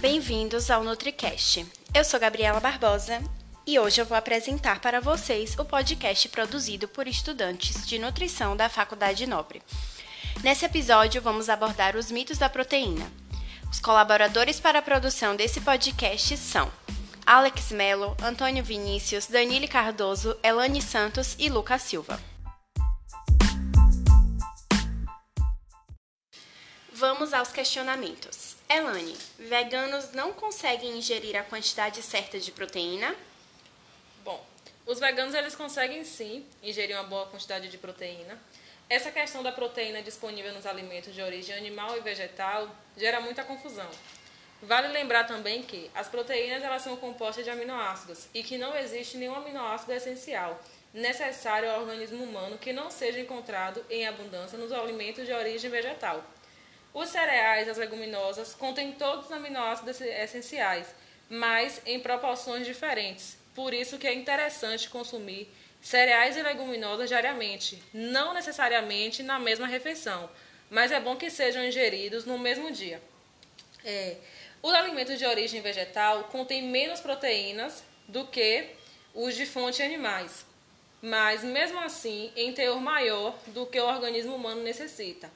Bem-vindos ao NutriCast. Eu sou Gabriela Barbosa e hoje eu vou apresentar para vocês o podcast produzido por estudantes de nutrição da Faculdade Nobre. Nesse episódio, vamos abordar os mitos da proteína. Os colaboradores para a produção desse podcast são Alex Melo, Antônio Vinícius, Danile Cardoso, Elane Santos e Lucas Silva. Vamos aos questionamentos. Elane, veganos não conseguem ingerir a quantidade certa de proteína? Bom, os veganos eles conseguem sim ingerir uma boa quantidade de proteína. Essa questão da proteína disponível nos alimentos de origem animal e vegetal gera muita confusão. Vale lembrar também que as proteínas elas são compostas de aminoácidos e que não existe nenhum aminoácido essencial necessário ao organismo humano que não seja encontrado em abundância nos alimentos de origem vegetal. Os cereais, as leguminosas, contêm todos os aminoácidos essenciais, mas em proporções diferentes. Por isso que é interessante consumir cereais e leguminosas diariamente, não necessariamente na mesma refeição, mas é bom que sejam ingeridos no mesmo dia. É, os alimentos de origem vegetal contêm menos proteínas do que os de fonte animais, mas mesmo assim em teor maior do que o organismo humano necessita.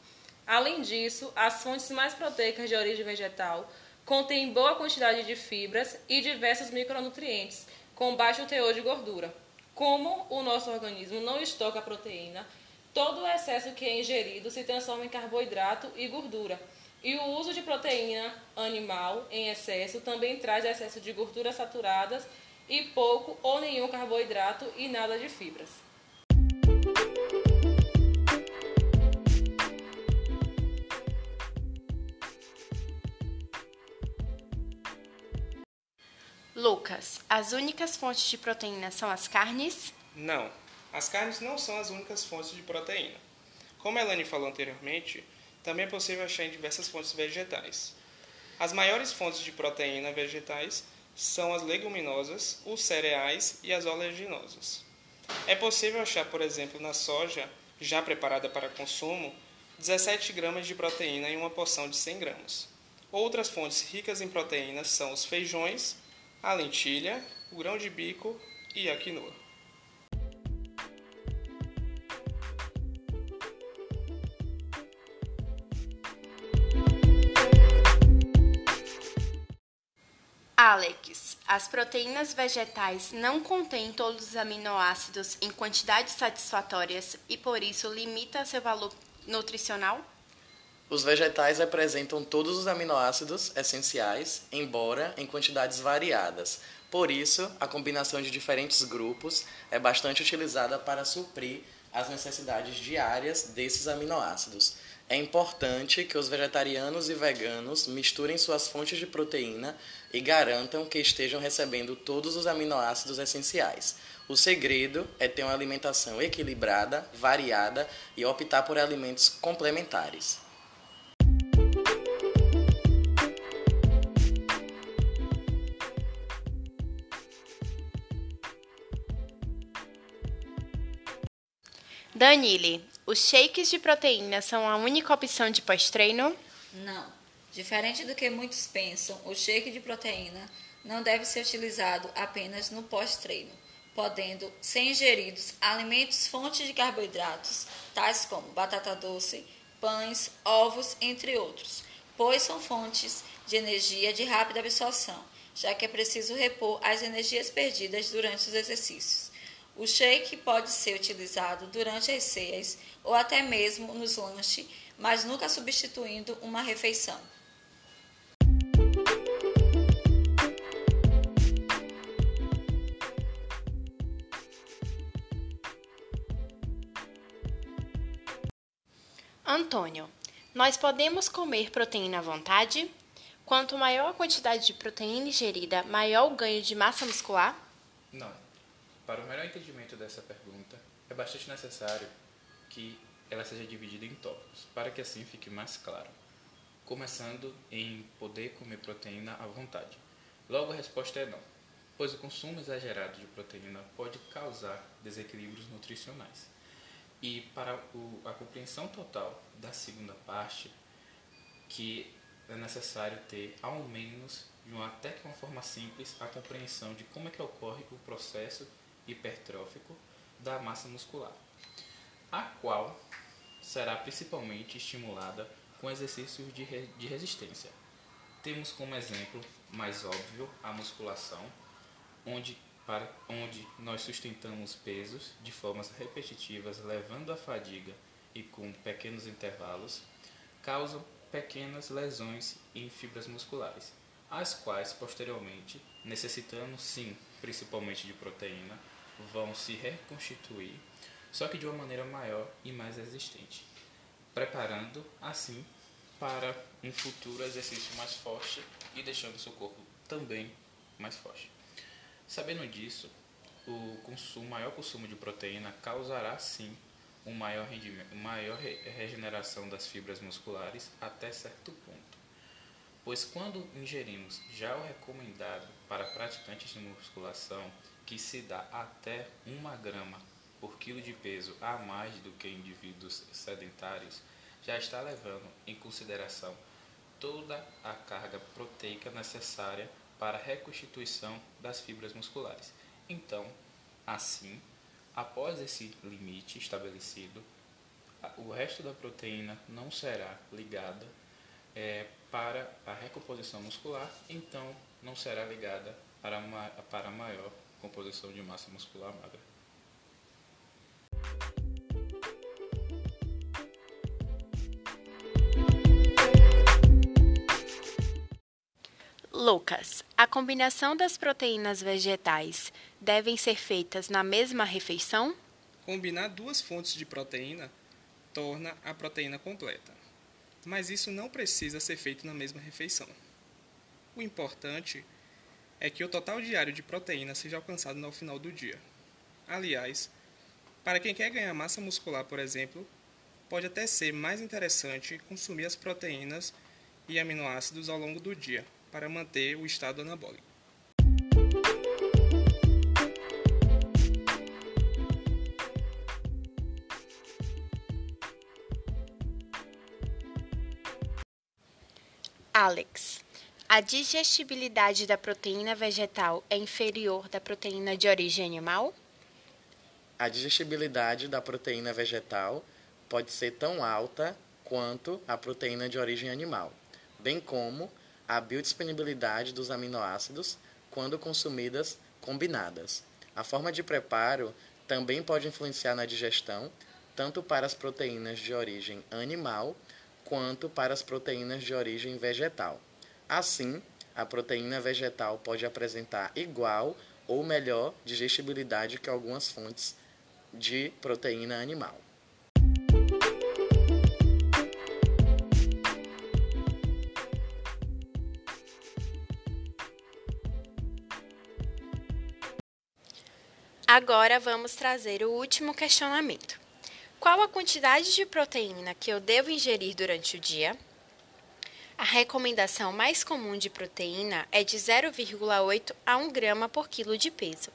Além disso, as fontes mais proteicas de origem vegetal contêm boa quantidade de fibras e diversos micronutrientes, com baixo teor de gordura. Como o nosso organismo não estoca proteína, todo o excesso que é ingerido se transforma em carboidrato e gordura. E o uso de proteína animal em excesso também traz excesso de gorduras saturadas e pouco ou nenhum carboidrato e nada de fibras. Lucas, as únicas fontes de proteína são as carnes? Não, as carnes não são as únicas fontes de proteína. Como a Elane falou anteriormente, também é possível achar em diversas fontes vegetais. As maiores fontes de proteína vegetais são as leguminosas, os cereais e as oleaginosas. É possível achar, por exemplo, na soja, já preparada para consumo, 17 gramas de proteína em uma porção de 100 gramas. Outras fontes ricas em proteínas são os feijões, a lentilha, o grão de bico e a quinoa. Alex, as proteínas vegetais não contêm todos os aminoácidos em quantidades satisfatórias e por isso limita seu valor nutricional? Os vegetais apresentam todos os aminoácidos essenciais, embora em quantidades variadas. Por isso, a combinação de diferentes grupos é bastante utilizada para suprir as necessidades diárias desses aminoácidos. É importante que os vegetarianos e veganos misturem suas fontes de proteína e garantam que estejam recebendo todos os aminoácidos essenciais. O segredo é ter uma alimentação equilibrada, variada e optar por alimentos complementares. Danile, os shakes de proteína são a única opção de pós-treino? Não. Diferente do que muitos pensam, o shake de proteína não deve ser utilizado apenas no pós-treino, podendo ser ingeridos alimentos fontes de carboidratos, tais como batata doce, pães, ovos, entre outros, pois são fontes de energia de rápida absorção, já que é preciso repor as energias perdidas durante os exercícios. O shake pode ser utilizado durante as ceias ou até mesmo nos lanches, mas nunca substituindo uma refeição. Antônio, nós podemos comer proteína à vontade? Quanto maior a quantidade de proteína ingerida, maior o ganho de massa muscular? Não. Para o melhor entendimento dessa pergunta, é bastante necessário que ela seja dividida em tópicos, para que assim fique mais claro. Começando em poder comer proteína à vontade. Logo a resposta é não, pois o consumo exagerado de proteína pode causar desequilíbrios nutricionais. E para a compreensão total da segunda parte, que é necessário ter ao menos de uma, até que uma forma simples, a compreensão de como é que ocorre o processo hipertrófico da massa muscular, a qual será principalmente estimulada com exercícios de, re, de resistência. Temos como exemplo mais óbvio a musculação, onde, para, onde nós sustentamos pesos de formas repetitivas, levando a fadiga e com pequenos intervalos, causam pequenas lesões em fibras musculares, as quais posteriormente, necessitando sim principalmente de proteína, vão se reconstituir, só que de uma maneira maior e mais resistente, preparando assim para um futuro exercício mais forte e deixando seu corpo também mais forte. Sabendo disso, o consumo, maior consumo de proteína causará sim um maior maior regeneração das fibras musculares até certo ponto. Pois quando ingerimos já o recomendado para praticantes de musculação, que se dá até 1 grama por quilo de peso a mais do que indivíduos sedentários, já está levando em consideração toda a carga proteica necessária para a reconstituição das fibras musculares. Então, assim, após esse limite estabelecido, o resto da proteína não será ligada é, para a recomposição muscular, então não será ligada para, uma, para maior composição de massa muscular magra. Lucas, a combinação das proteínas vegetais devem ser feitas na mesma refeição? Combinar duas fontes de proteína torna a proteína completa, mas isso não precisa ser feito na mesma refeição. O importante é que o total diário de proteína seja alcançado no final do dia. Aliás, para quem quer ganhar massa muscular, por exemplo, pode até ser mais interessante consumir as proteínas e aminoácidos ao longo do dia para manter o estado anabólico. Alex, a digestibilidade da proteína vegetal é inferior da proteína de origem animal? A digestibilidade da proteína vegetal pode ser tão alta quanto a proteína de origem animal, bem como a biodisponibilidade dos aminoácidos quando consumidas combinadas. A forma de preparo também pode influenciar na digestão, tanto para as proteínas de origem animal quanto para as proteínas de origem vegetal. Assim, a proteína vegetal pode apresentar igual ou melhor digestibilidade que algumas fontes de proteína animal. Agora vamos trazer o último questionamento. Qual a quantidade de proteína que eu devo ingerir durante o dia? A recomendação mais comum de proteína é de 0,8 a 1 grama por quilo de peso.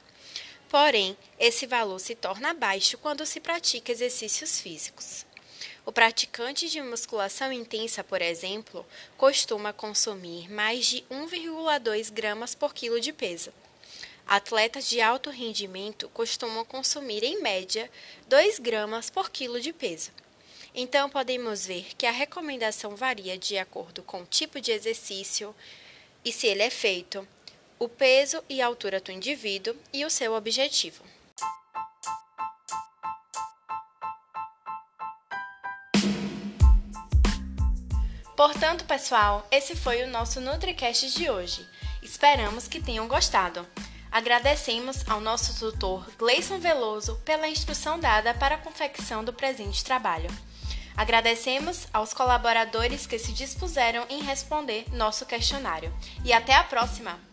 Porém, esse valor se torna baixo quando se pratica exercícios físicos. O praticante de musculação intensa, por exemplo, costuma consumir mais de 1,2 gramas por quilo de peso. Atletas de alto rendimento costumam consumir, em média, 2 gramas por quilo de peso. Então, podemos ver que a recomendação varia de acordo com o tipo de exercício e se ele é feito, o peso e altura do indivíduo e o seu objetivo. Portanto, pessoal, esse foi o nosso NutriCast de hoje. Esperamos que tenham gostado. Agradecemos ao nosso tutor Gleison Veloso pela instrução dada para a confecção do presente trabalho. Agradecemos aos colaboradores que se dispuseram em responder nosso questionário. E até a próxima!